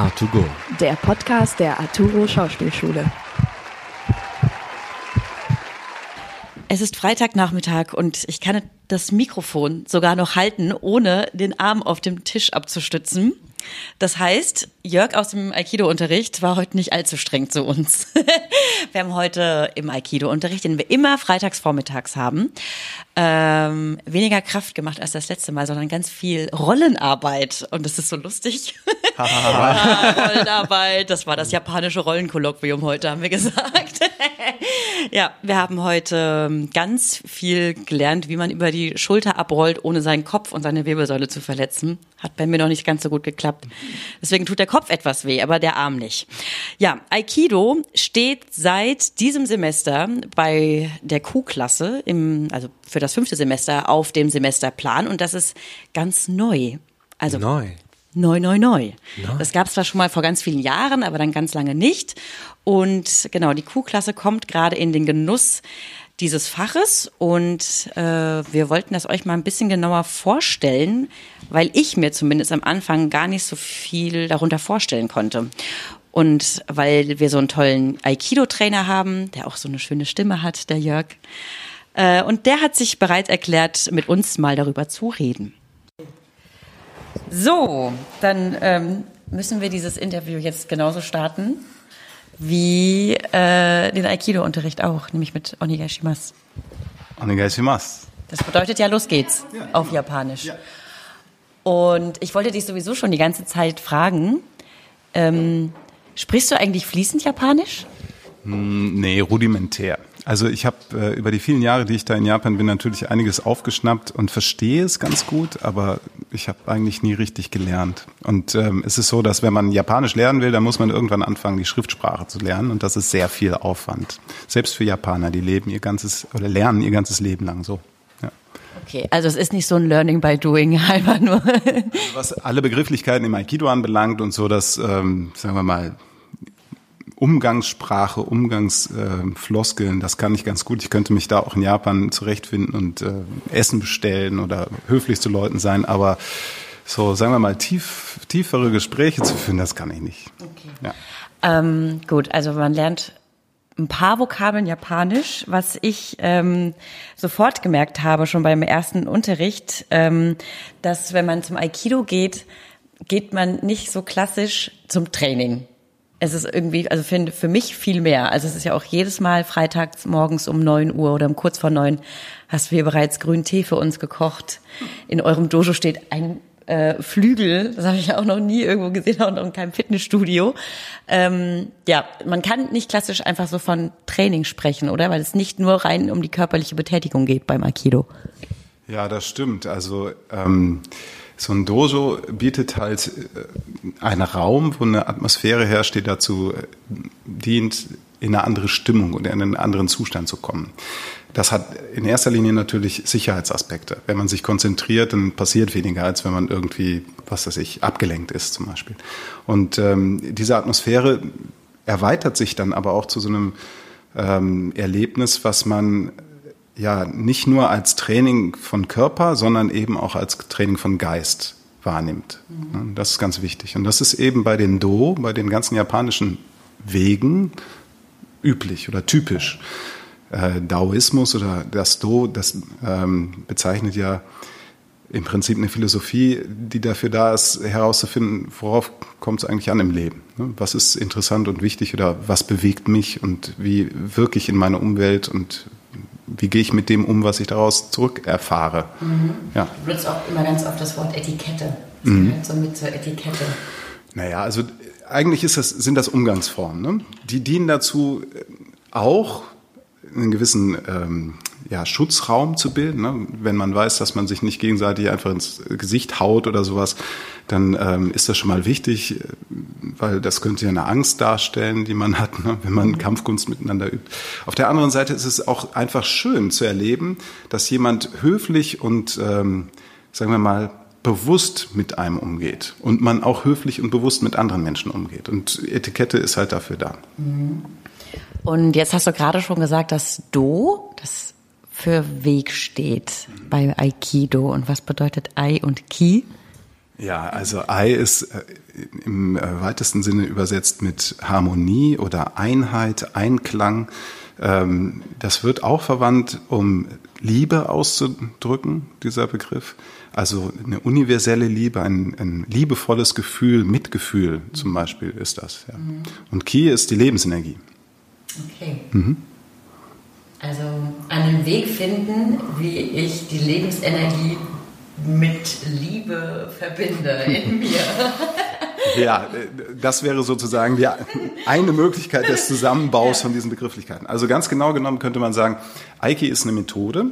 A2Go. Der Podcast der Arturo Schauspielschule. Es ist Freitagnachmittag und ich kann das Mikrofon sogar noch halten, ohne den Arm auf dem Tisch abzustützen. Das heißt, Jörg aus dem Aikido-Unterricht war heute nicht allzu streng zu uns. wir haben heute im Aikido-Unterricht, den wir immer freitags vormittags haben, ähm, weniger Kraft gemacht als das letzte Mal, sondern ganz viel Rollenarbeit. Und das ist so lustig. ja, Rollenarbeit, das war das japanische Rollenkolloquium heute, haben wir gesagt. ja, wir haben heute ganz viel gelernt, wie man über die Schulter abrollt, ohne seinen Kopf und seine Wirbelsäule zu verletzen. Hat bei mir noch nicht ganz so gut geklappt. Deswegen tut der Kopf etwas weh, aber der Arm nicht. Ja, Aikido steht seit diesem Semester bei der Q-Klasse, im, also für das fünfte Semester auf dem Semesterplan und das ist ganz neu. Also Neu. Neu, neu, neu. Das gab es zwar schon mal vor ganz vielen Jahren, aber dann ganz lange nicht. Und genau, die Q-Klasse kommt gerade in den Genuss dieses Faches und äh, wir wollten das euch mal ein bisschen genauer vorstellen, weil ich mir zumindest am Anfang gar nicht so viel darunter vorstellen konnte. Und weil wir so einen tollen Aikido-Trainer haben, der auch so eine schöne Stimme hat, der Jörg. Äh, und der hat sich bereit erklärt, mit uns mal darüber zu reden. So, dann ähm, müssen wir dieses Interview jetzt genauso starten wie äh, den Aikido-Unterricht auch, nämlich mit Onigashimasu. Onegaishimasu. Das bedeutet ja, los geht's auf Japanisch. Und ich wollte dich sowieso schon die ganze Zeit fragen, ähm, sprichst du eigentlich fließend Japanisch? Nee, rudimentär. Also ich habe äh, über die vielen Jahre, die ich da in Japan bin, natürlich einiges aufgeschnappt und verstehe es ganz gut, aber ich habe eigentlich nie richtig gelernt. Und ähm, es ist so, dass wenn man Japanisch lernen will, dann muss man irgendwann anfangen, die Schriftsprache zu lernen und das ist sehr viel Aufwand. Selbst für Japaner, die leben ihr ganzes oder lernen ihr ganzes Leben lang so. Ja. Okay, also es ist nicht so ein Learning by Doing, einfach nur. Was alle Begrifflichkeiten im Aikido anbelangt und so, dass, ähm, sagen wir mal, Umgangssprache, Umgangsfloskeln, äh, das kann ich ganz gut. Ich könnte mich da auch in Japan zurechtfinden und äh, Essen bestellen oder höflich zu Leuten sein, aber so, sagen wir mal, tief, tiefere Gespräche zu führen, das kann ich nicht. Okay. Ja. Ähm, gut, also man lernt ein paar Vokabeln Japanisch, was ich ähm, sofort gemerkt habe, schon beim ersten Unterricht, ähm, dass wenn man zum Aikido geht, geht man nicht so klassisch zum Training. Es ist irgendwie, also für, für mich viel mehr. Also es ist ja auch jedes Mal freitags morgens um neun Uhr oder um kurz vor neun hast du hier bereits grünen Tee für uns gekocht. In eurem Dojo steht ein äh, Flügel, das habe ich auch noch nie irgendwo gesehen, auch noch in keinem Fitnessstudio. Ähm, ja, man kann nicht klassisch einfach so von Training sprechen, oder? Weil es nicht nur rein um die körperliche Betätigung geht beim Aikido. Ja, das stimmt. Also ähm, so ein Dojo bietet halt äh, einen Raum, wo eine Atmosphäre herrscht, die dazu äh, dient, in eine andere Stimmung oder in einen anderen Zustand zu kommen. Das hat in erster Linie natürlich Sicherheitsaspekte. Wenn man sich konzentriert, dann passiert weniger, als wenn man irgendwie, was weiß ich, abgelenkt ist zum Beispiel. Und ähm, diese Atmosphäre erweitert sich dann aber auch zu so einem ähm, Erlebnis, was man ja nicht nur als Training von Körper, sondern eben auch als Training von Geist wahrnimmt. Mhm. Das ist ganz wichtig. Und das ist eben bei den Do, bei den ganzen japanischen Wegen üblich oder typisch. Äh, Daoismus oder das Do, das ähm, bezeichnet ja im Prinzip eine Philosophie, die dafür da ist, herauszufinden, worauf kommt es eigentlich an im Leben? Ne? Was ist interessant und wichtig oder was bewegt mich und wie wirke ich in meine Umwelt und wie gehe ich mit dem um, was ich daraus zurück erfahre. Mhm. Ja. Du benutzt auch immer ganz oft das Wort Etikette. Das mhm. gehört so mit zur Etikette. Naja, also eigentlich das, sind das Umgangsformen. Ne? Die dienen dazu auch einen gewissen ähm, ja, Schutzraum zu bilden. Ne? Wenn man weiß, dass man sich nicht gegenseitig einfach ins Gesicht haut oder sowas, dann ähm, ist das schon mal wichtig, weil das könnte ja eine Angst darstellen, die man hat, ne? wenn man Kampfkunst miteinander übt. Auf der anderen Seite ist es auch einfach schön zu erleben, dass jemand höflich und, ähm, sagen wir mal, bewusst mit einem umgeht und man auch höflich und bewusst mit anderen Menschen umgeht. Und Etikette ist halt dafür da. Und jetzt hast du gerade schon gesagt, dass Do, das für Weg steht bei Aikido. Und was bedeutet Ai und Ki? Ja, also Ei ist äh, im äh, weitesten Sinne übersetzt mit Harmonie oder Einheit, Einklang. Ähm, das wird auch verwandt, um Liebe auszudrücken, dieser Begriff. Also eine universelle Liebe, ein, ein liebevolles Gefühl, Mitgefühl zum Beispiel ist das. Ja. Mhm. Und Ki ist die Lebensenergie. Okay. Mhm. Also einen Weg finden, wie ich die Lebensenergie mit Liebe verbinde in mir. Ja, das wäre sozusagen die eine Möglichkeit des Zusammenbaus ja. von diesen Begrifflichkeiten. Also ganz genau genommen könnte man sagen, Aiki ist eine Methode,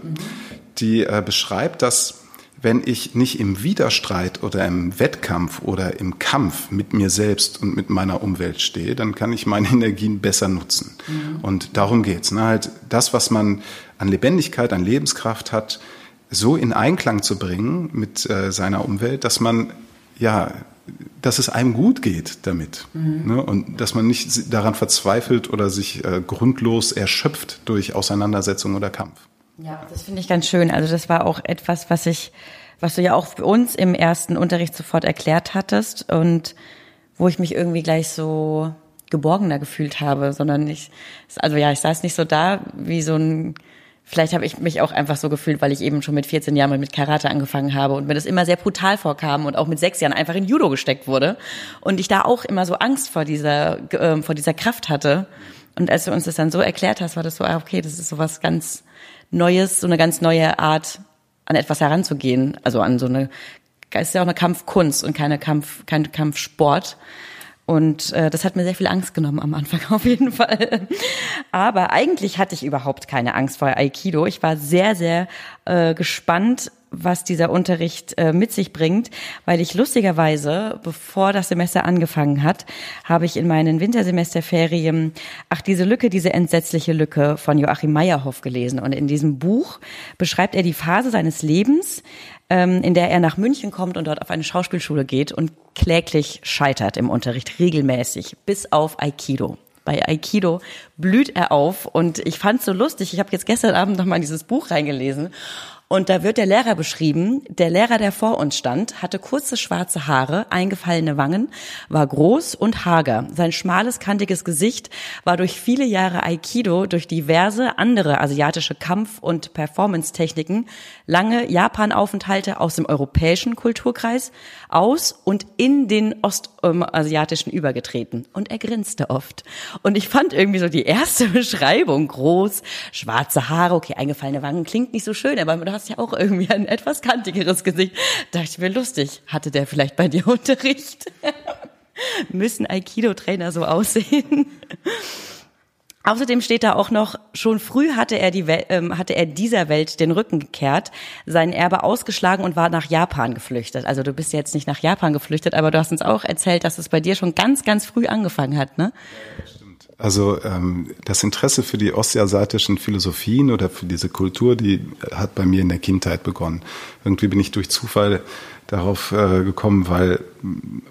die äh, beschreibt, dass wenn ich nicht im Widerstreit oder im Wettkampf oder im Kampf mit mir selbst und mit meiner Umwelt stehe, dann kann ich meine Energien besser nutzen. Mhm. Und darum geht's. Ne? Halt das, was man an Lebendigkeit, an Lebenskraft hat, so in Einklang zu bringen mit äh, seiner Umwelt, dass man ja dass es einem gut geht damit mhm. ne? und dass man nicht daran verzweifelt oder sich äh, grundlos erschöpft durch Auseinandersetzung oder Kampf. Ja, das finde ich ganz schön. Also das war auch etwas, was ich, was du ja auch für uns im ersten Unterricht sofort erklärt hattest und wo ich mich irgendwie gleich so geborgener gefühlt habe, sondern ich, also ja, ich saß nicht so da wie so ein Vielleicht habe ich mich auch einfach so gefühlt, weil ich eben schon mit 14 Jahren mal mit Karate angefangen habe und mir das immer sehr brutal vorkam und auch mit sechs Jahren einfach in Judo gesteckt wurde und ich da auch immer so Angst vor dieser äh, vor dieser Kraft hatte. Und als du uns das dann so erklärt hast, war das so, ah, okay, das ist so was ganz Neues, so eine ganz neue Art, an etwas heranzugehen. Also an so eine, ist ja auch eine Kampfkunst und keine Kampf, kein Kampfsport. Und äh, das hat mir sehr viel Angst genommen am Anfang auf jeden Fall. Aber eigentlich hatte ich überhaupt keine Angst vor Aikido. Ich war sehr, sehr äh, gespannt, was dieser Unterricht äh, mit sich bringt, weil ich lustigerweise, bevor das Semester angefangen hat, habe ich in meinen Wintersemesterferien Ach, diese Lücke, diese entsetzliche Lücke von Joachim Meyerhoff gelesen. Und in diesem Buch beschreibt er die Phase seines Lebens, ähm, in der er nach München kommt und dort auf eine Schauspielschule geht und kläglich scheitert im Unterricht, regelmäßig, bis auf Aikido bei Aikido blüht er auf und ich fand's so lustig. Ich habe jetzt gestern Abend noch mal dieses Buch reingelesen und da wird der Lehrer beschrieben. Der Lehrer, der vor uns stand, hatte kurze schwarze Haare, eingefallene Wangen, war groß und hager. Sein schmales, kantiges Gesicht war durch viele Jahre Aikido, durch diverse andere asiatische Kampf- und Performance-Techniken, lange Japan-Aufenthalte aus dem europäischen Kulturkreis aus und in den ostasiatischen übergetreten. Und er grinste oft. Und ich fand irgendwie so die erste Beschreibung groß, schwarze Haare, okay, eingefallene Wangen klingt nicht so schön, aber hast ja auch irgendwie ein etwas kantigeres Gesicht. Da dachte ich mir, lustig, hatte der vielleicht bei dir Unterricht? Müssen Aikido-Trainer so aussehen? Außerdem steht da auch noch, schon früh hatte er, die Wel ähm, hatte er dieser Welt den Rücken gekehrt, sein Erbe ausgeschlagen und war nach Japan geflüchtet. Also du bist jetzt nicht nach Japan geflüchtet, aber du hast uns auch erzählt, dass es bei dir schon ganz, ganz früh angefangen hat, ne? Ja, also ähm, das Interesse für die ostasiatischen Philosophien oder für diese Kultur, die hat bei mir in der Kindheit begonnen. Irgendwie bin ich durch Zufall darauf äh, gekommen, weil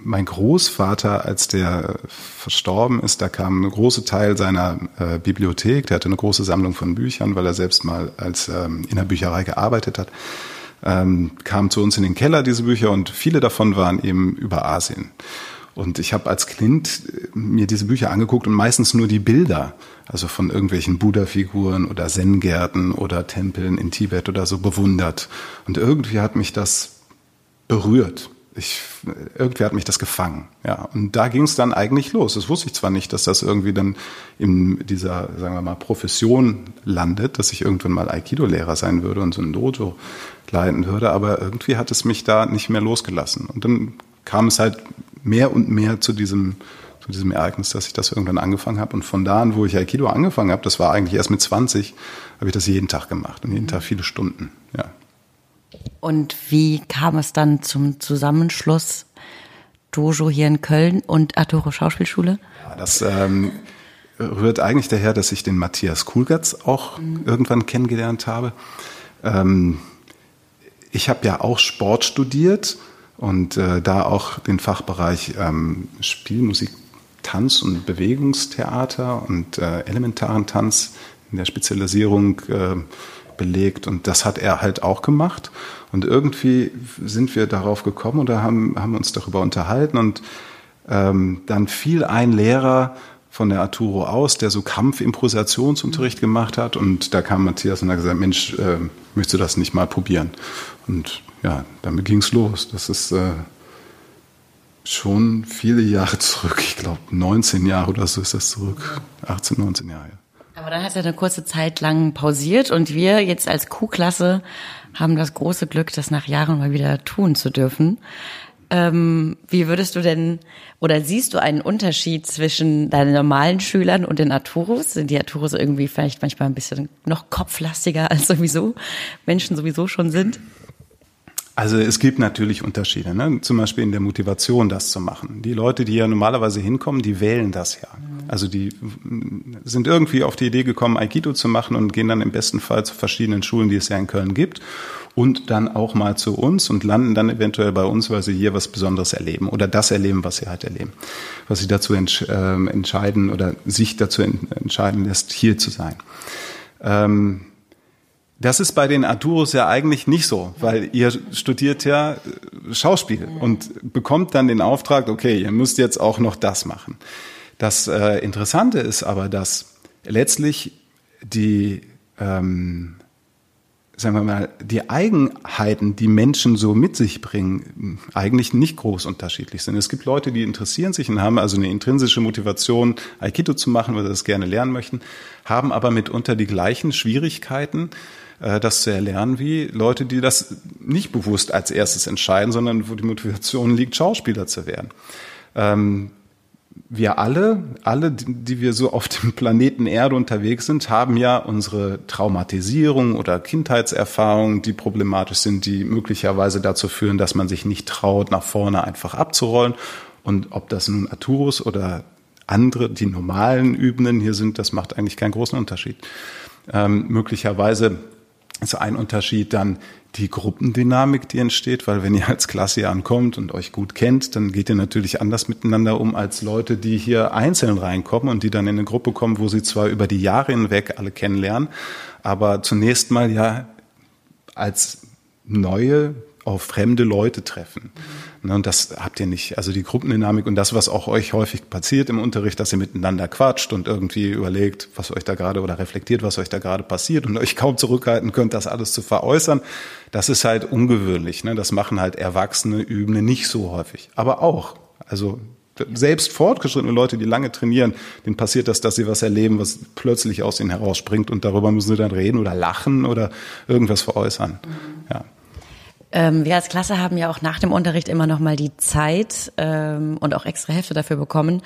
mein Großvater, als der verstorben ist, da kam ein großer Teil seiner äh, Bibliothek, der hatte eine große Sammlung von Büchern, weil er selbst mal als ähm, in der Bücherei gearbeitet hat, ähm, kam zu uns in den Keller diese Bücher und viele davon waren eben über Asien. Und ich habe als Kind äh, mir diese Bücher angeguckt und meistens nur die Bilder, also von irgendwelchen Buddha-Figuren oder Zen-Gärten oder Tempeln in Tibet oder so bewundert. Und irgendwie hat mich das berührt. Ich, irgendwie hat mich das gefangen. Ja, und da ging es dann eigentlich los. Das wusste ich zwar nicht, dass das irgendwie dann in dieser, sagen wir mal, Profession landet, dass ich irgendwann mal Aikido-Lehrer sein würde und so ein Dojo leiten würde, aber irgendwie hat es mich da nicht mehr losgelassen. Und dann kam es halt mehr und mehr zu diesem, zu diesem Ereignis, dass ich das irgendwann angefangen habe. Und von da an, wo ich Aikido angefangen habe, das war eigentlich erst mit 20, habe ich das jeden Tag gemacht und jeden mhm. Tag viele Stunden. Ja. Und wie kam es dann zum Zusammenschluss Dojo hier in Köln und Arturo Schauspielschule? Ja, das ähm, rührt eigentlich daher, dass ich den Matthias Kulgatz auch mhm. irgendwann kennengelernt habe. Ähm, ich habe ja auch Sport studiert und äh, da auch den Fachbereich ähm, Spielmusik, Tanz und Bewegungstheater und äh, elementaren Tanz in der Spezialisierung äh, belegt. Und das hat er halt auch gemacht. Und irgendwie sind wir darauf gekommen oder haben, haben uns darüber unterhalten. Und ähm, dann fiel ein Lehrer von der Arturo aus, der so Kampfimprovisationsunterricht gemacht hat. Und da kam Matthias und hat gesagt, Mensch, äh, möchtest du das nicht mal probieren? Und ja, damit ging's los. Das ist äh, schon viele Jahre zurück. Ich glaube, 19 Jahre oder so ist das zurück. 18, 19 Jahre. Aber dann hat er eine kurze Zeit lang pausiert und wir jetzt als Q-Klasse haben das große Glück, das nach Jahren mal wieder tun zu dürfen. Ähm, wie würdest du denn oder siehst du einen Unterschied zwischen deinen normalen Schülern und den Arturus? Sind die Arturus irgendwie vielleicht manchmal ein bisschen noch kopflastiger als sowieso Menschen sowieso schon sind? Also es gibt natürlich Unterschiede, ne? zum Beispiel in der Motivation, das zu machen. Die Leute, die ja normalerweise hinkommen, die wählen das ja. Also die sind irgendwie auf die Idee gekommen, Aikido zu machen und gehen dann im besten Fall zu verschiedenen Schulen, die es ja in Köln gibt und dann auch mal zu uns und landen dann eventuell bei uns, weil sie hier was Besonderes erleben oder das erleben, was sie halt erleben, was sie dazu entsch äh, entscheiden oder sich dazu entscheiden lässt, hier zu sein. Ähm, das ist bei den Arturos ja eigentlich nicht so, weil ihr studiert ja äh, Schauspiel und bekommt dann den Auftrag, okay, ihr müsst jetzt auch noch das machen. Das äh, Interessante ist aber, dass letztlich die, ähm, sagen wir mal, die Eigenheiten, die Menschen so mit sich bringen, eigentlich nicht groß unterschiedlich sind. Es gibt Leute, die interessieren sich und haben also eine intrinsische Motivation, Aikido zu machen, weil sie das gerne lernen möchten, haben aber mitunter die gleichen Schwierigkeiten, das zu erlernen, wie Leute, die das nicht bewusst als erstes entscheiden, sondern wo die Motivation liegt, Schauspieler zu werden. Ähm, wir alle, alle, die wir so auf dem Planeten Erde unterwegs sind, haben ja unsere Traumatisierung oder Kindheitserfahrungen, die problematisch sind, die möglicherweise dazu führen, dass man sich nicht traut, nach vorne einfach abzurollen. Und ob das nun Arturus oder andere, die normalen Übenden hier sind, das macht eigentlich keinen großen Unterschied. Ähm, möglicherweise ist ein Unterschied dann die Gruppendynamik, die entsteht, weil wenn ihr als Klasse ankommt und euch gut kennt, dann geht ihr natürlich anders miteinander um als Leute, die hier einzeln reinkommen und die dann in eine Gruppe kommen, wo sie zwar über die Jahre hinweg alle kennenlernen, aber zunächst mal ja als neue auf fremde Leute treffen. Ne, und das habt ihr nicht. Also die Gruppendynamik und das, was auch euch häufig passiert im Unterricht, dass ihr miteinander quatscht und irgendwie überlegt, was euch da gerade oder reflektiert, was euch da gerade passiert und euch kaum zurückhalten könnt, das alles zu veräußern, das ist halt ungewöhnlich. Ne? Das machen halt Erwachsene, Übende nicht so häufig. Aber auch. Also selbst fortgeschrittene Leute, die lange trainieren, denen passiert das, dass sie was erleben, was plötzlich aus ihnen herausspringt und darüber müssen sie dann reden oder lachen oder irgendwas veräußern. Ja. Ähm, wir als Klasse haben ja auch nach dem Unterricht immer noch mal die Zeit ähm, und auch extra Hefte dafür bekommen,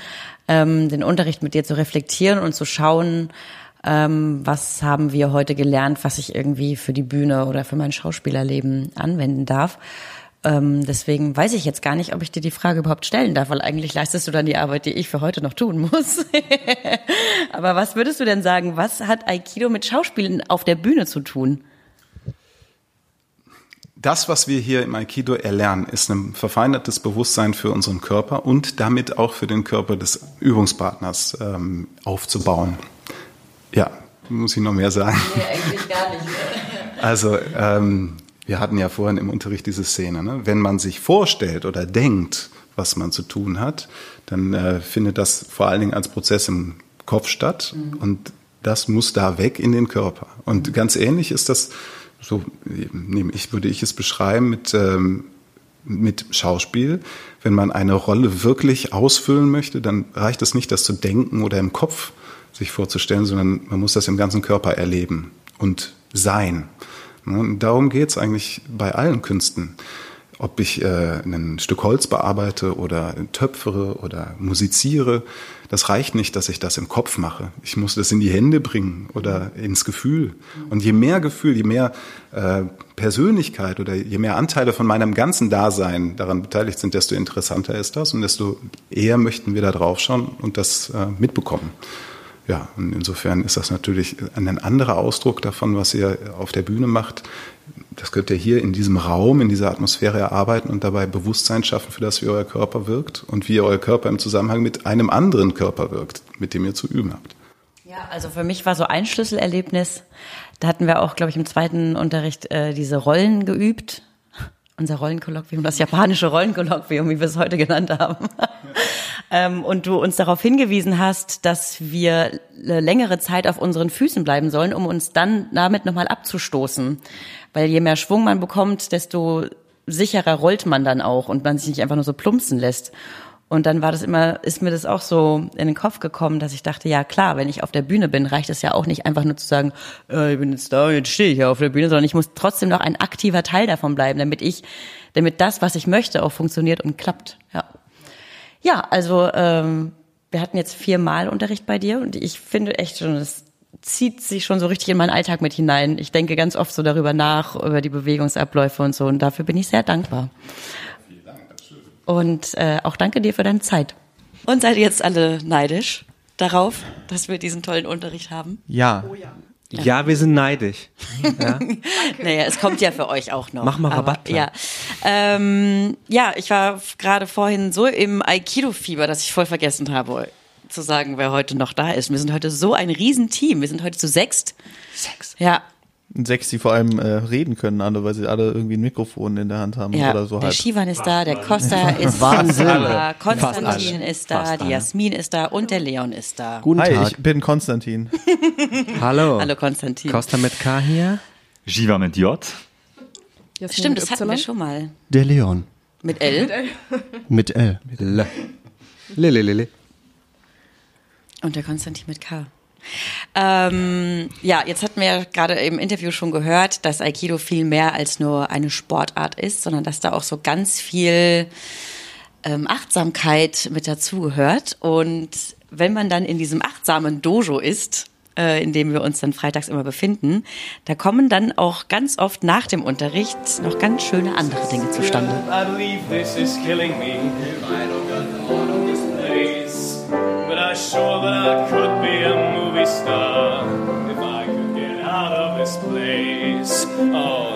ähm, den Unterricht mit dir zu reflektieren und zu schauen, ähm, was haben wir heute gelernt, was ich irgendwie für die Bühne oder für mein Schauspielerleben anwenden darf. Ähm, deswegen weiß ich jetzt gar nicht, ob ich dir die Frage überhaupt stellen darf, weil eigentlich leistest du dann die Arbeit, die ich für heute noch tun muss. Aber was würdest du denn sagen, was hat Aikido mit Schauspielen auf der Bühne zu tun? Das, was wir hier im Aikido erlernen, ist ein verfeinertes Bewusstsein für unseren Körper und damit auch für den Körper des Übungspartners ähm, aufzubauen. Ja, muss ich noch mehr sagen? Nee, eigentlich gar nicht. Also, ähm, wir hatten ja vorhin im Unterricht diese Szene. Ne? Wenn man sich vorstellt oder denkt, was man zu tun hat, dann äh, findet das vor allen Dingen als Prozess im Kopf statt mhm. und das muss da weg in den Körper. Und ganz ähnlich ist das so nehme ich, würde ich es beschreiben mit, ähm, mit Schauspiel. Wenn man eine Rolle wirklich ausfüllen möchte, dann reicht es nicht, das zu denken oder im Kopf sich vorzustellen, sondern man muss das im ganzen Körper erleben und sein. Und darum geht es eigentlich bei allen Künsten ob ich äh, ein Stück Holz bearbeite oder töpfere oder musiziere. Das reicht nicht, dass ich das im Kopf mache. Ich muss das in die Hände bringen oder ins Gefühl. Und je mehr Gefühl, je mehr äh, Persönlichkeit oder je mehr Anteile von meinem ganzen Dasein daran beteiligt sind, desto interessanter ist das und desto eher möchten wir da drauf schauen und das äh, mitbekommen. Ja, und insofern ist das natürlich ein anderer Ausdruck davon, was ihr auf der Bühne macht, das könnt ihr hier in diesem Raum, in dieser Atmosphäre erarbeiten und dabei Bewusstsein schaffen für das, wie euer Körper wirkt und wie euer Körper im Zusammenhang mit einem anderen Körper wirkt, mit dem ihr zu üben habt. Ja, also für mich war so ein Schlüsselerlebnis, da hatten wir auch, glaube ich, im zweiten Unterricht äh, diese Rollen geübt. Unser Rollenkolloquium, das japanische Rollenkolloquium, wie wir es heute genannt haben. Ähm, und du uns darauf hingewiesen hast, dass wir längere Zeit auf unseren Füßen bleiben sollen, um uns dann damit nochmal abzustoßen. Weil je mehr Schwung man bekommt, desto sicherer rollt man dann auch und man sich nicht einfach nur so plumpsen lässt. Und dann war das immer, ist mir das auch so in den Kopf gekommen, dass ich dachte, ja klar, wenn ich auf der Bühne bin, reicht es ja auch nicht einfach nur zu sagen, äh, ich bin jetzt da, jetzt stehe ich ja auf der Bühne, sondern ich muss trotzdem noch ein aktiver Teil davon bleiben, damit ich, damit das, was ich möchte, auch funktioniert und klappt. Ja, ja also ähm, wir hatten jetzt viermal Unterricht bei dir und ich finde echt schon, das zieht sich schon so richtig in meinen Alltag mit hinein. Ich denke ganz oft so darüber nach, über die Bewegungsabläufe und so und dafür bin ich sehr dankbar. Und äh, auch danke dir für deine Zeit. Und seid ihr jetzt alle neidisch darauf, dass wir diesen tollen Unterricht haben? Ja. Oh ja. Ja, wir sind neidisch. Ja. naja, es kommt ja für euch auch noch. Mach mal Rabatt. Aber, ja. Ähm, ja, ich war gerade vorhin so im Aikido-Fieber, dass ich voll vergessen habe zu sagen, wer heute noch da ist. Wir sind heute so ein Riesenteam. Wir sind heute zu sechst. Sechs. Ja, Sechs, die vor allem äh, reden können, alle, weil sie alle irgendwie ein Mikrofon in der Hand haben ja, oder so der halt. Shivan ist da, der Costa ist Wahnsinn. da, Konstantin ist da, die Jasmin ist da und der Leon ist da. Guten Hi, Tag. ich bin Konstantin. Hallo. Hallo Konstantin. Costa mit K hier. Jiva mit J. Jasmin Stimmt, das hatten wir schon mal. Der Leon. Mit L? Mit L. Mit L. Lille, lille. Und der Konstantin mit K. Ähm, ja, jetzt hatten wir ja gerade im Interview schon gehört, dass Aikido viel mehr als nur eine Sportart ist, sondern dass da auch so ganz viel ähm, Achtsamkeit mit dazugehört. Und wenn man dann in diesem achtsamen Dojo ist, äh, in dem wir uns dann freitags immer befinden, da kommen dann auch ganz oft nach dem Unterricht noch ganz schöne andere Dinge zustande. I sure that I could be a if I could get out of this place. Oh,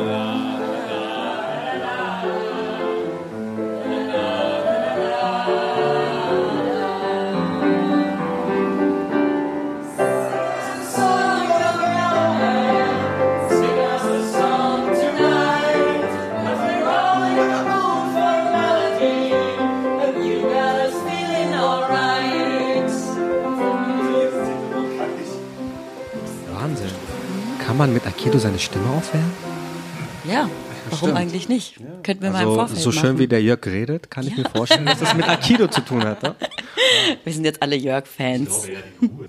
Kann man mit Aikido seine Stimme aufwärmen? Ja, warum Stimmt. eigentlich nicht? Ja. Könnten wir also, mal im Vorfeld So schön machen. wie der Jörg redet, kann ich mir vorstellen, dass das mit Aikido zu tun hat. Ja? Wir sind jetzt alle Jörg-Fans.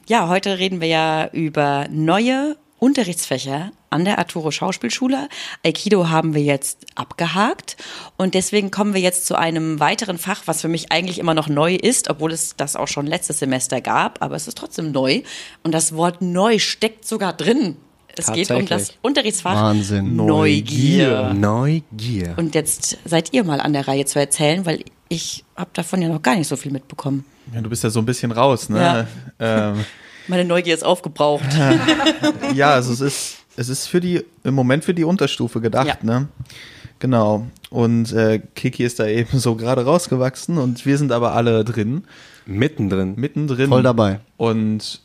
Ja, heute reden wir ja über neue Unterrichtsfächer an der Arturo Schauspielschule. Aikido haben wir jetzt abgehakt und deswegen kommen wir jetzt zu einem weiteren Fach, was für mich eigentlich immer noch neu ist, obwohl es das auch schon letztes Semester gab, aber es ist trotzdem neu und das Wort neu steckt sogar drin es geht um das Unterrichtsfach Wahnsinn. Neugier. Neugier. Und jetzt seid ihr mal an der Reihe zu erzählen, weil ich habe davon ja noch gar nicht so viel mitbekommen. Ja, du bist ja so ein bisschen raus, ne? Ja. Ähm, Meine Neugier ist aufgebraucht. ja, also es ist, es ist für die, im Moment für die Unterstufe gedacht, ja. ne? Genau. Und äh, Kiki ist da eben so gerade rausgewachsen und wir sind aber alle drin. Mittendrin. Mittendrin. Voll dabei. Und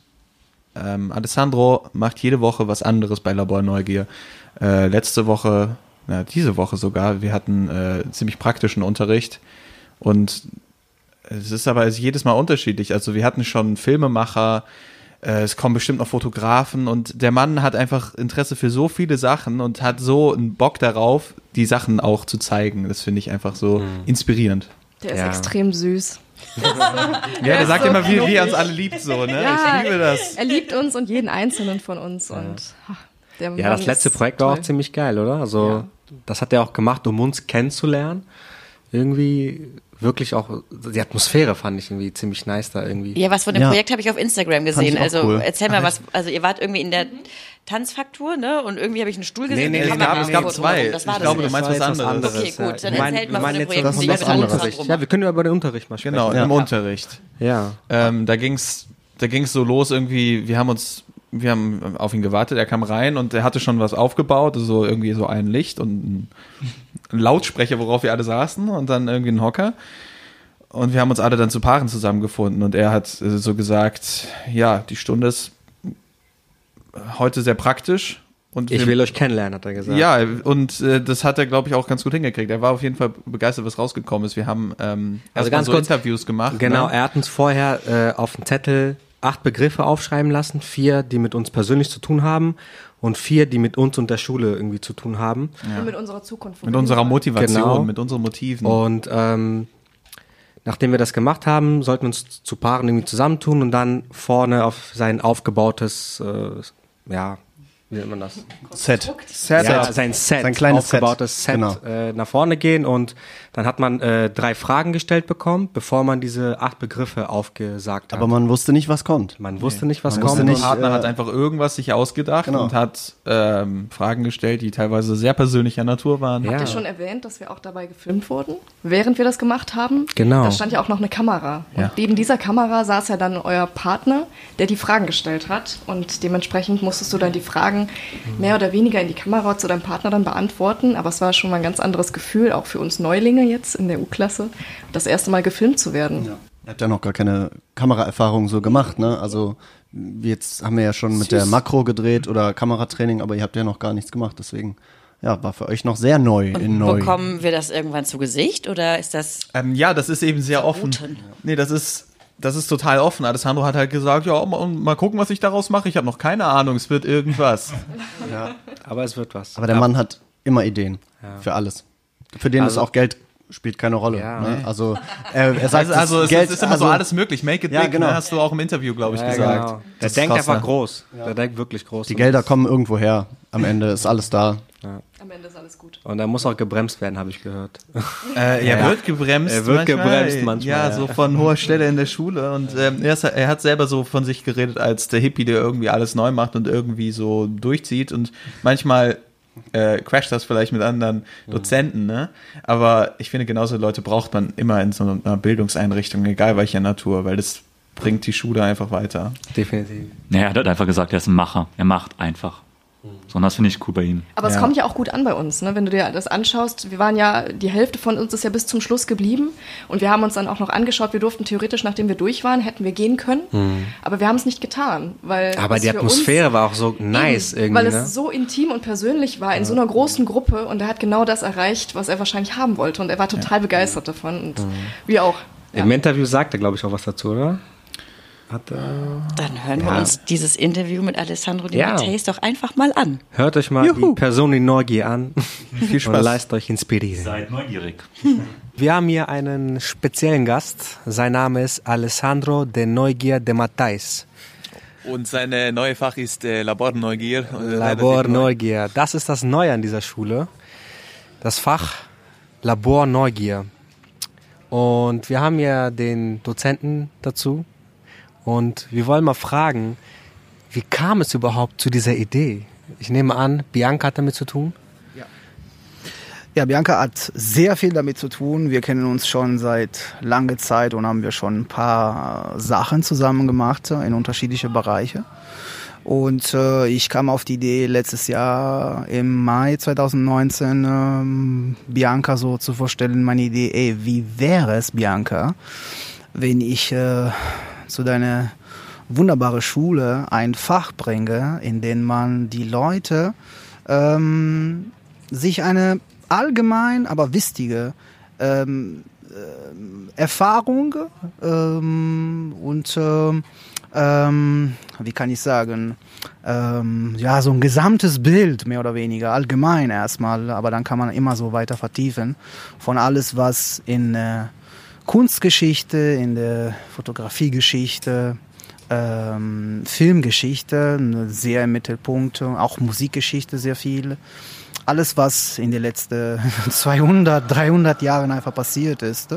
ähm, Alessandro macht jede Woche was anderes bei Labor Neugier. Äh, letzte Woche, na, diese Woche sogar, wir hatten äh, ziemlich praktischen Unterricht und es ist aber jedes Mal unterschiedlich. Also wir hatten schon Filmemacher, äh, es kommen bestimmt noch Fotografen und der Mann hat einfach Interesse für so viele Sachen und hat so einen Bock darauf, die Sachen auch zu zeigen. Das finde ich einfach so mhm. inspirierend. Der ist ja. extrem süß. Ja, der sagt so immer, wie, wie er uns alle liebt, so, ne? Ja, ich liebe das. Er liebt uns und jeden einzelnen von uns ja. und der Ja, das letzte Projekt war auch ziemlich geil, oder? Also, ja. das hat er auch gemacht, um uns kennenzulernen. Irgendwie wirklich auch, die Atmosphäre fand ich irgendwie ziemlich nice da irgendwie. Ja, was von dem Projekt habe ich auf Instagram gesehen. Also, cool. erzähl mal was, also ihr wart irgendwie in der Tanzfaktur, ne? Und irgendwie habe ich einen Stuhl gesehen. Nee, nee, es gab, es gab zwei. Das war ich das glaube, du meinst was anderes. anderes. Okay, gut. Dann erzählt mal von dem Projekt, die mit Unterricht. Ja, wir können über den Unterricht mal sprechen. Genau, ja. im Unterricht. Ja. Ähm, da ging's, da ging's so los irgendwie, wir haben uns wir haben auf ihn gewartet, er kam rein und er hatte schon was aufgebaut, so irgendwie so ein Licht und ein Lautsprecher, worauf wir alle saßen und dann irgendwie ein Hocker. Und wir haben uns alle dann zu Paaren zusammengefunden und er hat so gesagt, ja, die Stunde ist heute sehr praktisch. Und Ich wir- will euch kennenlernen, hat er gesagt. Ja, und äh, das hat er, glaube ich, auch ganz gut hingekriegt. Er war auf jeden Fall begeistert, was rausgekommen ist. Wir haben ähm, Also ganz so kurz- Interviews gemacht. Genau, Ne? er hat uns vorher äh, auf den Zettel acht Begriffe aufschreiben lassen, vier, die mit uns persönlich zu tun haben und vier, die mit uns und der Schule irgendwie zu tun haben. Und mit unserer Zukunft. Mit unserer Motivation, Genau. mit unseren Motiven. Und ähm, nachdem wir das gemacht haben, sollten wir uns zu Paaren irgendwie zusammentun und dann vorne auf sein aufgebautes, äh, ja, wie nennt man das? Set. Set. Ja, sein Set, Sein kleines aufgebautes Set, Set, genau. äh, nach vorne gehen und dann hat man äh, drei Fragen gestellt bekommen, bevor man diese acht Begriffe aufgesagt hat. Aber man wusste nicht, was kommt. man wusste nicht, was Man kommt. wusste der nicht, Partner äh, hat einfach irgendwas sich ausgedacht Genau. und hat ähm, Fragen gestellt, die teilweise sehr persönlicher Natur waren. Ja. Habt ihr schon erwähnt, dass wir auch dabei gefilmt wurden, während wir das gemacht haben? Genau. Da stand ja auch noch eine Kamera. Und Ja. neben dieser Kamera saß ja dann euer Partner, der die Fragen gestellt hat. Und dementsprechend musstest du dann die Fragen mehr oder weniger in die Kamera zu deinem Partner dann beantworten. Aber es war schon mal ein ganz anderes Gefühl, auch für uns Neulinge jetzt in der U-Klasse, das erste Mal gefilmt zu werden. Ihr habt ja noch gar keine Kameraerfahrung so gemacht, ne? Also jetzt haben wir ja schon mit der Makro gedreht oder Kameratraining, aber ihr habt ja noch gar nichts gemacht, deswegen ja, war für euch noch sehr neu in neu. Bekommen wir das irgendwann zu Gesicht oder ist das Ähm, ja, das ist eben sehr offen. Nee, das ist, das ist total offen. Alessandro hat halt gesagt, ja, mal, mal gucken, was ich daraus mache. Ich habe noch keine Ahnung, es wird irgendwas. Aber es wird was. Aber der Mann hat immer Ideen für alles. Für den Also- ist auch Geld spielt keine Rolle. Ja. ne? Also er, er sagt, Also, also es Geld, ist, ist immer also, so alles möglich. Make it Ja, big, genau. ne? hast du auch im Interview, glaube ich, ja, gesagt. genau. Der denkt krass, einfach ne? groß. Der denkt wirklich groß. Die Gelder kommen irgendwo her. Am Ende ist alles da. Am Ende ist alles gut. Und er muss auch gebremst werden, habe ich gehört. Äh, er Ja. wird gebremst. Er wird manchmal. gebremst manchmal, Ja, ja. so von hoher Stelle in der Schule. Und ähm, er, ist, er hat selber so von sich geredet als der Hippie, der irgendwie alles neu macht und irgendwie so durchzieht. Und manchmal äh, crasht das vielleicht mit anderen Dozenten, ne? Aber ich finde, genauso Leute braucht man immer in so einer Bildungseinrichtung, egal welcher Natur, weil das bringt die Schule einfach weiter. Definitiv. Naja, er hat einfach gesagt, er ist ein Macher. Er macht einfach. So, und das finde ich cool bei ihm. Aber es Ja. kommt ja auch gut an bei uns, ne? wenn du dir das anschaust. Wir waren ja, die Hälfte von uns ist ja bis zum Schluss geblieben und wir haben uns dann auch noch angeschaut, wir durften theoretisch, nachdem wir durch waren, hätten wir gehen können, aber wir haben es nicht getan. Weil Aber es die Atmosphäre war auch so nice Eben, irgendwie. Weil es ne? so intim und persönlich war in so einer großen Gruppe und er hat genau das erreicht, was er wahrscheinlich haben wollte und er war total begeistert davon und wir auch. Ja. Im Interview sagt er, glaube ich, auch was dazu, oder? Hat, äh, Dann hören wir Ja. uns dieses Interview mit Alessandro Di Ja. Matteis doch einfach mal an. hört euch mal die Person in Neugier an. Viel Spaß. Und lasst euch inspirieren. Seid neugierig. Wir haben hier einen speziellen Gast. Sein Name ist Alessandro de Neugier de Matais. Und seine neue Fach ist äh, Labor relativ neu. Neugier. Das ist das Neue an dieser Schule. Das Fach Labor Neugier. Und wir haben ja den Dozenten dazu. Und wir wollen mal fragen, wie kam es überhaupt zu dieser Idee? Ich nehme an, Bianca hat damit zu tun. Ja, Bianca hat sehr viel damit zu tun. Wir kennen uns schon seit langer Zeit und haben wir schon ein paar Sachen zusammen gemacht in unterschiedliche Bereiche. Und äh, ich kam auf die Idee letztes Jahr im Mai 2019 ähm, Bianca so zu vorstellen, meine Idee, ey, wie wäre es, Bianca, wenn ich äh, zu deiner wunderbare Schule ein Fach bringe, in dem man die Leute ähm, sich eine allgemein, aber wichtige ähm, ähm, Erfahrung ähm, und ähm, ähm, wie kann ich sagen, ähm, ja, so ein gesamtes Bild, mehr oder weniger, allgemein erstmal, aber dann kann man immer so weiter vertiefen von alles, was in äh, Kunstgeschichte, in der Fotografiegeschichte, ähm, Filmgeschichte, sehr im Mittelpunkt, auch Musikgeschichte sehr viel. Alles, was in den letzten 200, 300 Jahren einfach passiert ist.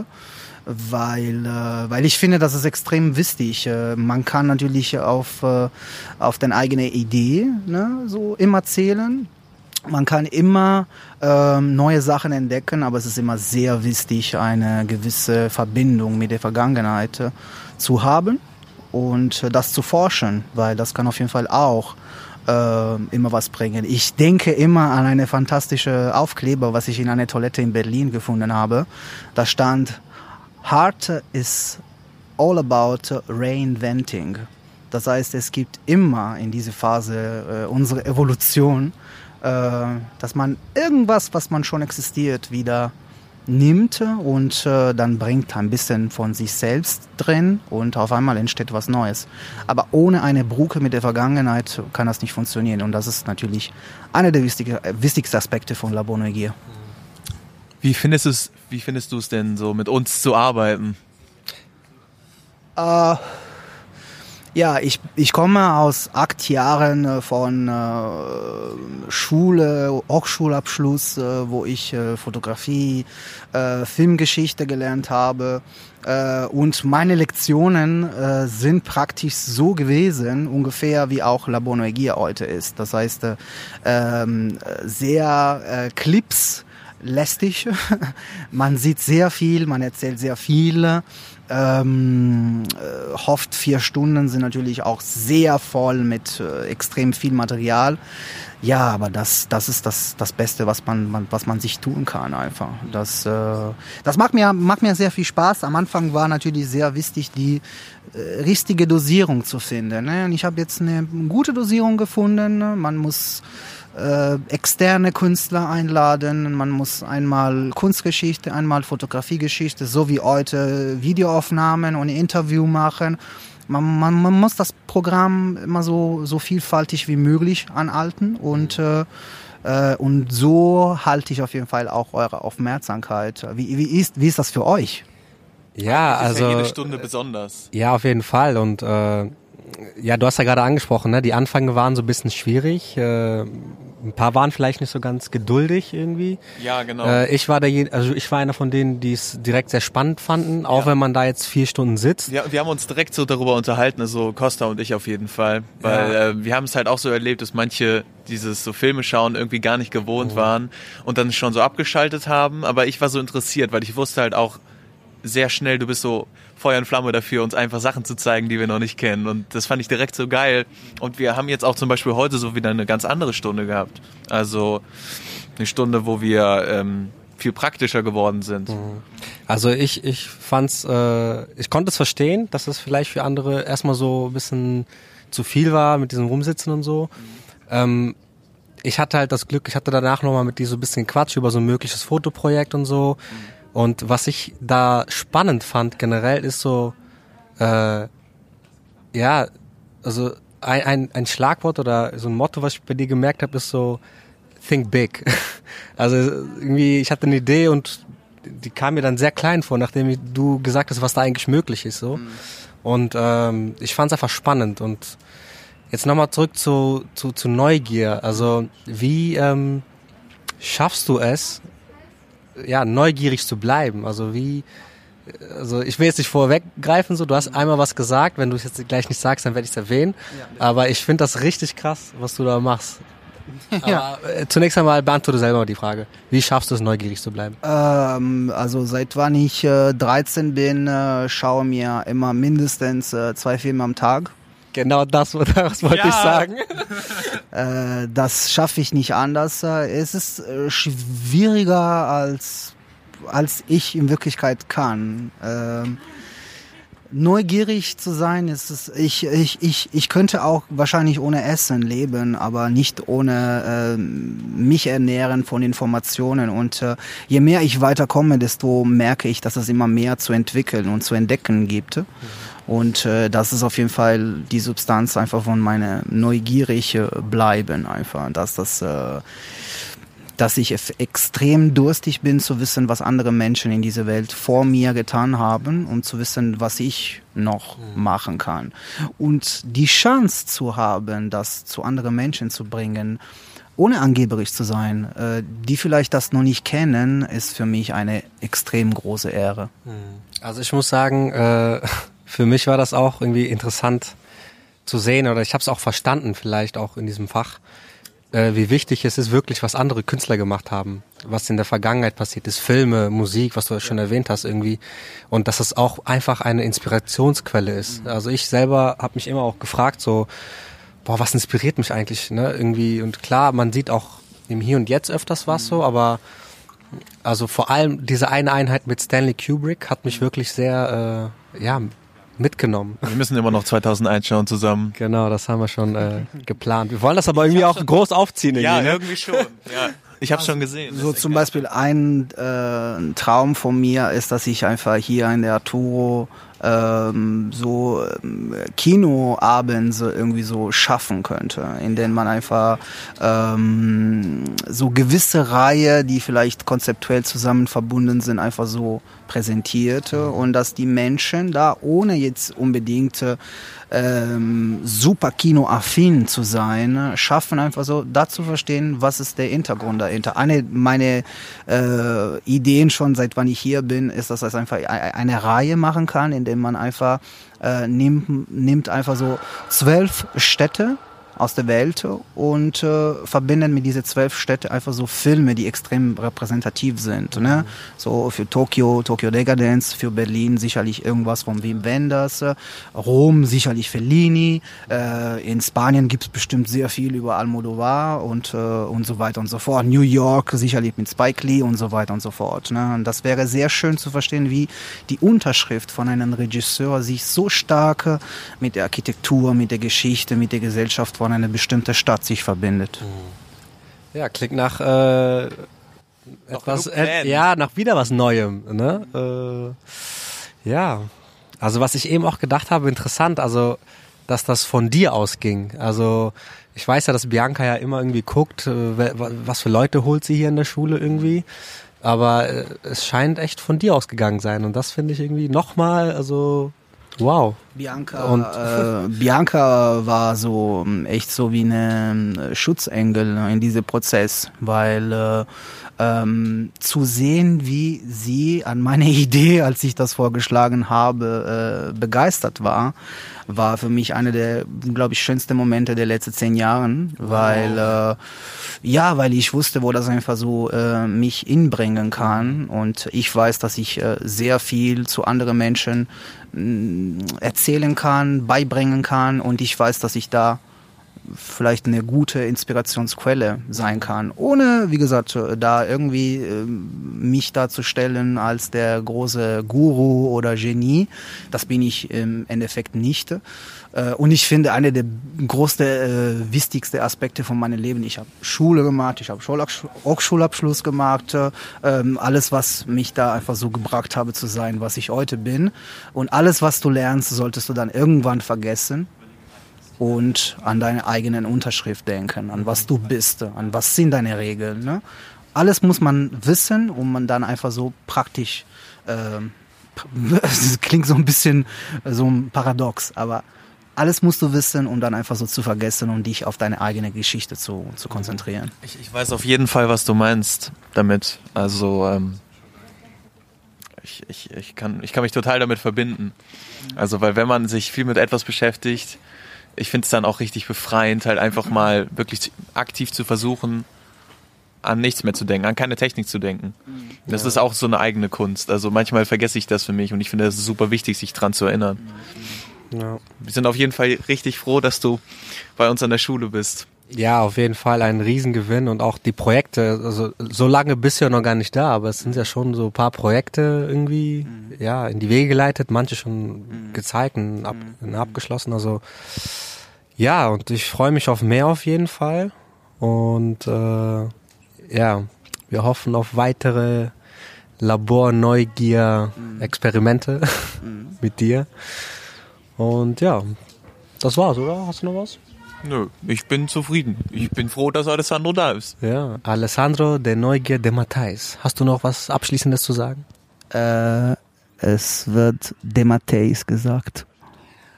Weil, äh, weil ich finde, das ist extrem wichtig. Äh, man kann natürlich auf, äh, auf deine eigene Idee ne, so immer zählen. Man kann immer ähm, neue Sachen entdecken, aber es ist immer sehr wichtig, eine gewisse Verbindung mit der Vergangenheit äh, zu haben und äh, das zu forschen, weil das kann auf jeden Fall auch äh, immer was bringen. Ich denke immer an eine fantastische Aufkleber, was ich in einer Toilette in Berlin gefunden habe. Da stand Heart is all about reinventing. Das heißt, es gibt immer in dieser Phase äh, unsere Evolution, dass man irgendwas, was man schon existiert, wieder nimmt und äh, dann bringt ein bisschen von sich selbst drin und auf einmal entsteht was Neues. Aber ohne eine Brücke mit der Vergangenheit kann das nicht funktionieren und das ist natürlich einer der wichtige, äh, wichtigsten Aspekte von Labor Neugier. Wie findest du es, wie findest du es denn so, mit uns zu arbeiten? Äh, ja, ich, ich komme aus acht Jahren äh, von äh, Schule, Hochschulabschluss, äh, wo ich Fotografie, Filmgeschichte gelernt habe. Und meine Lektionen sind praktisch so gewesen, ungefähr wie auch Labor Neugier heute ist. Das heißt, äh, ähm, sehr Clips, lästig. man sieht sehr viel, man erzählt sehr viel. Ähm, äh, hofft vier Stunden sind natürlich auch sehr voll mit äh, extrem viel Material. Ja, aber das, das ist das, das Beste, was man, man, was man sich tun kann einfach. Das, äh, das macht mir, macht mir sehr viel Spaß. Am Anfang war natürlich sehr wichtig, die äh, richtige Dosierung zu finden. Ne? Und ich habe jetzt eine gute Dosierung gefunden. Man muss äh, externe Künstler einladen. Man muss einmal Kunstgeschichte, einmal Fotografiegeschichte, so wie heute Videoaufnahmen und Interview machen. Man, man, man muss das Programm immer so, so vielfältig wie möglich anhalten und äh, äh, und so halte ich auf jeden Fall auch eure Aufmerksamkeit. Wie, wie, ist, wie ist das für euch? Ja, Das ist also ja jede Stunde besonders. Ja, auf jeden Fall. Und äh, ja, du hast ja gerade angesprochen, ne? die Anfänge waren so ein bisschen schwierig. Äh, ein paar waren vielleicht nicht so ganz geduldig irgendwie. Ja, genau. Äh, ich war der, also ich war einer von denen, die es direkt sehr spannend fanden, auch Ja. wenn man da jetzt vier Stunden sitzt. Ja, wir haben uns direkt so darüber unterhalten, also Costa und ich auf jeden Fall, weil Ja. äh, wir haben es halt auch so erlebt, dass manche dieses so Filme schauen irgendwie gar nicht gewohnt waren und dann schon so abgeschaltet haben, aber ich war so interessiert, weil ich wusste halt auch sehr schnell, du bist so Feuer und Flamme dafür, uns einfach Sachen zu zeigen, die wir noch nicht kennen und das fand ich direkt so geil und wir haben jetzt auch zum Beispiel heute so wieder eine ganz andere Stunde gehabt, also eine Stunde, wo wir ähm, viel praktischer geworden sind. Also ich, ich fand's, äh, ich konnte es verstehen, dass es vielleicht für andere erstmal so ein bisschen zu viel war mit diesem Rumsitzen und so. Ähm, ich hatte halt das Glück, ich hatte danach nochmal mit dir so ein bisschen Quatsch über so ein mögliches Fotoprojekt und so. Und was ich da spannend fand generell ist so, äh, ja, also ein, ein, ein Schlagwort oder so ein Motto, was ich bei dir gemerkt habe, ist so think big. Also irgendwie, ich hatte eine Idee und die kam mir dann sehr klein vor, nachdem du gesagt hast, was da eigentlich möglich ist. so. Und ähm, ich fand es einfach spannend. Und jetzt nochmal zurück zu, zu, zu Neugier. Also wie ähm, schaffst du es, ja, neugierig zu bleiben? Also wie, also ich will jetzt nicht vorweggreifen, so, du hast einmal was gesagt, wenn du es jetzt gleich nicht sagst, dann werde ich es erwähnen. Aber ich finde das richtig krass, was du da machst. Ja. Aber äh, zunächst einmal beantworte selber mal die Frage. Wie schaffst du es, neugierig zu bleiben? Ähm, also seit wann ich äh, 13 bin, äh, schaue mir immer mindestens äh, zwei Filme am Tag. Genau das, das wollte ich sagen. Äh, das schaffe ich nicht anders. Äh, Es ist äh, schwieriger als als ich in Wirklichkeit kann. Ähm, neugierig zu sein, ist es, ich, ich, ich, ich könnte auch wahrscheinlich ohne Essen leben, aber nicht ohne ähm, mich ernähren von Informationen. Und äh, je mehr ich weiterkomme, desto merke ich, dass es immer mehr zu entwickeln und zu entdecken gibt. Und äh, das ist auf jeden Fall die Substanz einfach von meiner neugierig äh, bleiben einfach, dass das äh, dass ich extrem durstig bin zu wissen, was andere Menschen in dieser Welt vor mir getan haben, um zu wissen, was ich noch machen kann. Und die Chance zu haben, das zu anderen Menschen zu bringen, ohne angeberisch zu sein, äh, die vielleicht das noch nicht kennen, ist für mich eine extrem große Ehre. Also ich muss sagen, äh, für mich war das auch irgendwie interessant zu sehen oder ich habe es auch verstanden vielleicht auch in diesem Fach, äh, wie wichtig es ist wirklich, was andere Künstler gemacht haben, was in der Vergangenheit passiert ist, Filme, Musik, was du schon erwähnt hast irgendwie. Und dass es auch einfach eine Inspirationsquelle ist. Also ich selber habe mich immer auch gefragt so, boah, was inspiriert mich eigentlich, ne, irgendwie? Und klar, man sieht auch im Hier und Jetzt öfters was so, aber also vor allem diese eine Einheit mit Stanley Kubrick hat mich wirklich sehr, äh, ja, mitgenommen. Wir müssen immer noch 2001 schauen zusammen. Genau, das haben wir schon äh, geplant. Wir wollen das aber irgendwie auch groß aufziehen. Ja, irgendwie, ne? irgendwie schon. Ja. Ich habe schon gesehen. So zum Beispiel ein äh, Traum von mir ist, dass ich einfach hier in der Arturo ähm, so ähm, Kinoabends irgendwie so schaffen könnte, in denen man einfach ähm, so gewisse Reihe, die vielleicht konzeptuell zusammen verbunden sind, einfach so präsentierte und dass die Menschen da ohne jetzt unbedingt ähm, super kinoaffin zu sein, schaffen einfach so da zu verstehen, was ist der Hintergrund dahinter. Eine meiner äh, Ideen schon seit wann ich hier bin, ist, dass das einfach eine Reihe machen kann, indem man einfach äh, nimmt, nimmt einfach so zwölf Städte aus der Welt und äh, verbinden mit diese zwölf Städte einfach so Filme, die extrem repräsentativ sind. Ne? So für Tokio, Tokyo Decadence, für Berlin sicherlich irgendwas von Wim Wenders, Rom sicherlich Fellini, äh, in Spanien gibt's bestimmt sehr viel über Almodovar und, äh, und so weiter und so fort. New York sicherlich mit Spike Lee und so weiter und so fort. Ne? Und das wäre sehr schön zu verstehen, wie die Unterschrift von einem Regisseur sich so stark mit der Architektur, mit der Geschichte, mit der Gesellschaft von einer bestimmten Stadt sich verbindet. Ja, klingt nach äh, etwas, äh, ja, nach wieder was Neuem. Ne? Äh, ja, also was ich eben auch gedacht habe, interessant, also dass das von dir ausging. Also ich weiß ja, dass Bianca ja immer irgendwie guckt, äh, was für Leute holt sie hier in der Schule irgendwie. Aber äh, es scheint echt von dir ausgegangen sein und das finde ich irgendwie nochmal, also wow. Bianca, Und- äh, Bianca war so ähm, echt so wie eine äh, Schutzengel in diesem Prozess, weil äh, ähm, zu sehen, wie sie an meine Idee, als ich das vorgeschlagen habe, äh, begeistert war, war für mich einer der, glaube ich, schönsten Momente der letzten zehn Jahren, weil äh, ja, weil ich wusste, wo das einfach so äh, mich inbringen kann und ich weiß, dass ich äh, sehr viel zu anderen Menschen erzählen kann, beibringen kann und ich weiß, dass ich da vielleicht eine gute Inspirationsquelle sein kann, ohne, wie gesagt, da irgendwie ähm, mich darzustellen als der große Guru oder Genie. Das bin ich im Endeffekt nicht. Äh, Und ich finde, einer der größten, äh, wichtigsten Aspekte von meinem Leben, ich habe Schule gemacht, ich habe Schulabsch- Hochschulabschluss gemacht, äh, ähm, alles, was mich da einfach so gebracht habe zu sein, was ich heute bin. Und alles, was du lernst, solltest du dann irgendwann vergessen und an deine eigenen Unterschrift denken, an was du bist, an was sind deine Regeln. Ne? Alles muss man wissen, um man dann einfach so praktisch, ähm, es klingt so ein bisschen äh, so ein Paradox, aber alles musst du wissen, um dann einfach so zu vergessen und dich auf deine eigene Geschichte zu, zu konzentrieren. Ich, ich weiß auf jeden Fall, was du meinst damit. Also ähm, ich, ich, ich, kann, ich kann mich total damit verbinden. Also weil wenn man sich viel mit etwas beschäftigt, ich finde es dann auch richtig befreiend, halt einfach mal wirklich aktiv zu versuchen, an nichts mehr zu denken, an keine Technik zu denken. Das ist auch so eine eigene Kunst. Also manchmal vergesse ich das für mich und ich finde es super wichtig, sich dran zu erinnern. Ja. Wir sind auf jeden Fall richtig froh, dass du bei uns an der Schule bist. Ja, auf jeden Fall ein Riesengewinn und auch die Projekte, also so lange bist du ja noch gar nicht da, aber es sind ja schon so ein paar Projekte irgendwie ja in die Wege geleitet, manche schon gezeigt und, ab, und abgeschlossen, also ja, und ich freue mich auf mehr auf jeden Fall und äh, ja, wir hoffen auf weitere Labor-Neugier-Experimente mit dir und ja, das war's, oder? Hast du noch was? Nö, ich bin zufrieden. Ich bin froh, dass Alessandro da ist. Ja, Alessandro de Neugier de Matthijs. Hast du noch was Abschließendes zu sagen? Äh, es wird Demateis gesagt.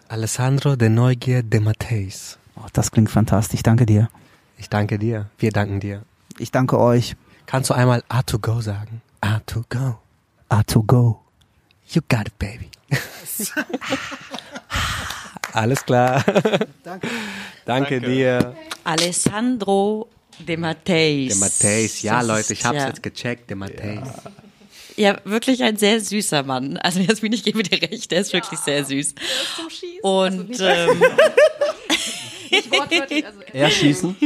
Alessandro de Neugier de Matthijs. Oh, das klingt fantastisch. Danke dir. Ich danke dir. Wir danken dir. Ich danke euch. Kannst du einmal A2Go sagen? A2Go. A2Go. You got it, baby. Alles klar. Danke. Danke dir. Alessandro de Matteis. Der Matthijs. Ja, Das Leute, ich hab's ja. jetzt gecheckt. Der Matthijs. Ja, wirklich ein sehr süßer Mann. Also Jasmin, ich gebe dir recht, der ist wirklich sehr süß. Zum Schießen. Und nicht- ähm, Nicht wortwörtlich, also Er schießen?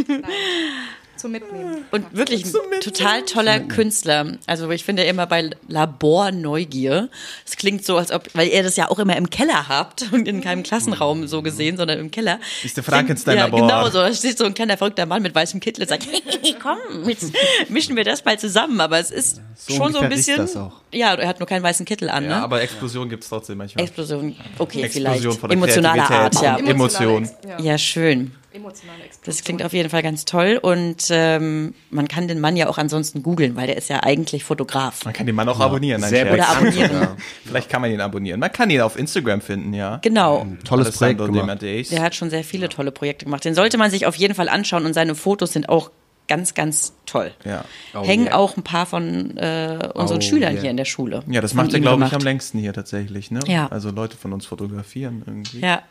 Zum Mitnehmen. Und wirklich ein total toller Künstler. Also ich finde immer bei Labor Neugier, es klingt so, als ob, weil ihr das ja auch immer im Keller habt und in keinem Klassenraum so gesehen, sondern im Keller. Ist der Frankenstein-Labor. Ja, genau so. Da steht so ein kleiner verrückter Mann mit weißem Kittel und sagt, komm, jetzt mischen wir das mal zusammen. Aber es ist So schon so ein bisschen. das auch. Ja, er hat nur keinen weißen Kittel an, ne? Ja, aber Explosion gibt's trotzdem manchmal. Explosion, okay, Explosion vielleicht. von der Emotionaler Art, ja. Em- Emotion. Ja, schön. Emotionale Explosion. Das klingt auf jeden Fall ganz toll und ähm, man kann den Mann ja auch ansonsten googeln, weil der ist ja eigentlich Fotograf. Man kann den Mann auch abonnieren. Nein, Sehr. Oder abonnieren. Vielleicht kann man ihn abonnieren. Man kann ihn auf Instagram finden, ja. Genau. Tolles Projekt Alessandro gemacht. Demadeix. Der hat schon sehr viele tolle Projekte gemacht. Den sollte man sich auf jeden Fall anschauen und seine Fotos sind auch ganz, ganz toll. Ja. Oh, Hängen yeah. auch ein paar von äh, unseren Oh, Schülern yeah. hier in der Schule. Ja, das macht er, glaube ich, gemacht. am längsten hier tatsächlich, ne? Ja. Also Leute von uns fotografieren irgendwie. Ja.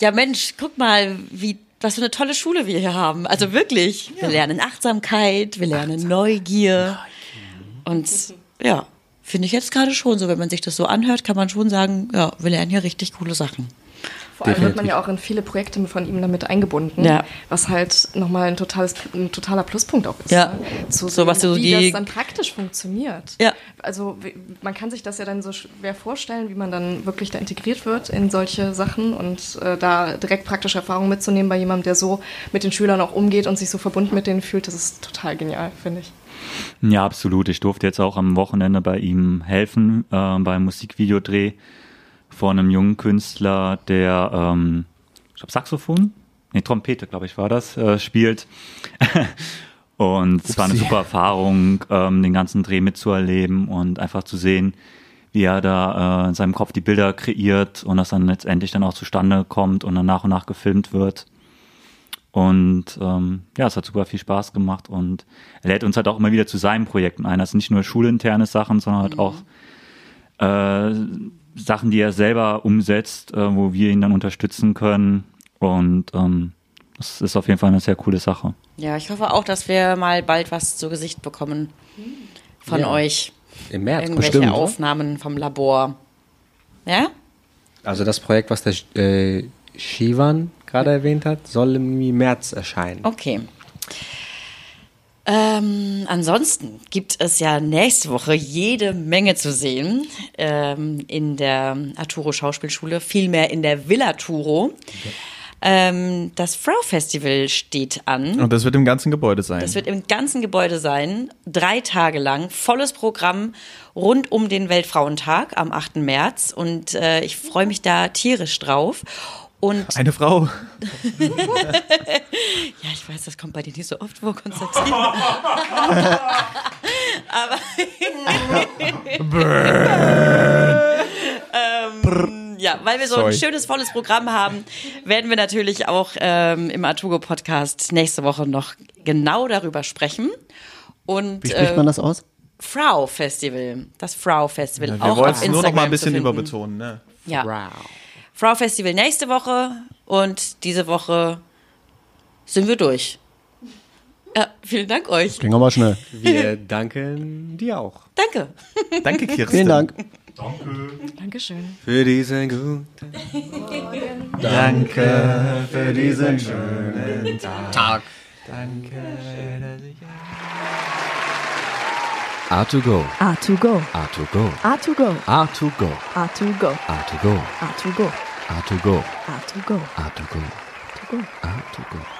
Ja, Mensch, guck mal, wie was für eine tolle Schule wir hier haben. Also wirklich, wir lernen Achtsamkeit, wir lernen Neugier. Und ja, finde ich jetzt gerade schon so, wenn man sich das so anhört, kann man schon sagen, ja, wir lernen hier richtig coole Sachen. Vor allem wird man Definitiv. ja auch in viele Projekte von ihm damit eingebunden, Ja. was halt nochmal ein, totales, ein totaler Pluspunkt auch ist. Ja. Ne? Zu So, was sehen, so wie die- das dann praktisch funktioniert. Ja. Also wie- man kann sich das ja dann so schwer vorstellen, wie man dann wirklich da integriert wird in solche Sachen und äh, da direkt praktische Erfahrungen mitzunehmen bei jemandem, der so mit den Schülern auch umgeht und sich so verbunden mit denen fühlt, das ist total genial, finde ich. Ja, absolut. Ich durfte jetzt auch am Wochenende bei ihm helfen, äh, beim Musikvideodreh von einem jungen Künstler, der, ähm, ich glaube, Saxophon, nee, Trompete, glaube ich, war das, äh, spielt. und es war eine super Erfahrung, ähm, den ganzen Dreh mitzuerleben und einfach zu sehen, wie er da äh, in seinem Kopf die Bilder kreiert und das dann letztendlich dann auch zustande kommt und dann nach und nach gefilmt wird. Und ähm, ja, es hat super viel Spaß gemacht und er lädt uns halt auch immer wieder zu seinen Projekten ein. Das sind nicht nur schulinterne Sachen, sondern halt auch äh, Sachen, die er selber umsetzt, äh, wo wir ihn dann unterstützen können. Und ähm, das ist auf jeden Fall eine sehr coole Sache. Ja, ich hoffe auch, dass wir mal bald was zu Gesicht bekommen von Ja. euch. Im März Irgendwelche bestimmt. Aufnahmen vom Labor. Ja? Also das Projekt, was der äh, Shivan gerade erwähnt hat, soll im März erscheinen. Okay. Ähm, ansonsten gibt es ja nächste Woche jede Menge zu sehen ähm, in der Arturo Schauspielschule, vielmehr in der Villa Turo. Ähm, das Frau Festival steht an. Und das wird im ganzen Gebäude sein. Das wird im ganzen Gebäude sein, drei Tage lang, volles Programm rund um den Weltfrauentag am 8. März. Und äh, ich freue mich da tierisch drauf. Und Eine Frau. ja, ich weiß, das kommt bei dir nicht so oft vor, Konstantin. Aber ähm, ja, weil wir so Sorry. ein schönes, volles Programm haben, werden wir natürlich auch ähm, im Artugo Podcast nächste Woche noch genau darüber sprechen. Und Wie spricht äh, man das aus? Frau Festival, das Frau Festival, Ja, wir auf es nur noch mal ein bisschen überbetonen, ne? Ja. Frau Festival nächste Woche und diese Woche sind wir durch. Ja, vielen Dank euch. Ging aber schnell. Wir danken dir auch Danke. Danke, Kirsten. Vielen Dank. Dankeschön. für diesen guten Danke für diesen schönen Tag. A2Go, A2Go, A2Go, A2Go, A2Go, A2Go, A2Go, A2Go, A2Go, A to go. A to go. A to go. To go. A to go.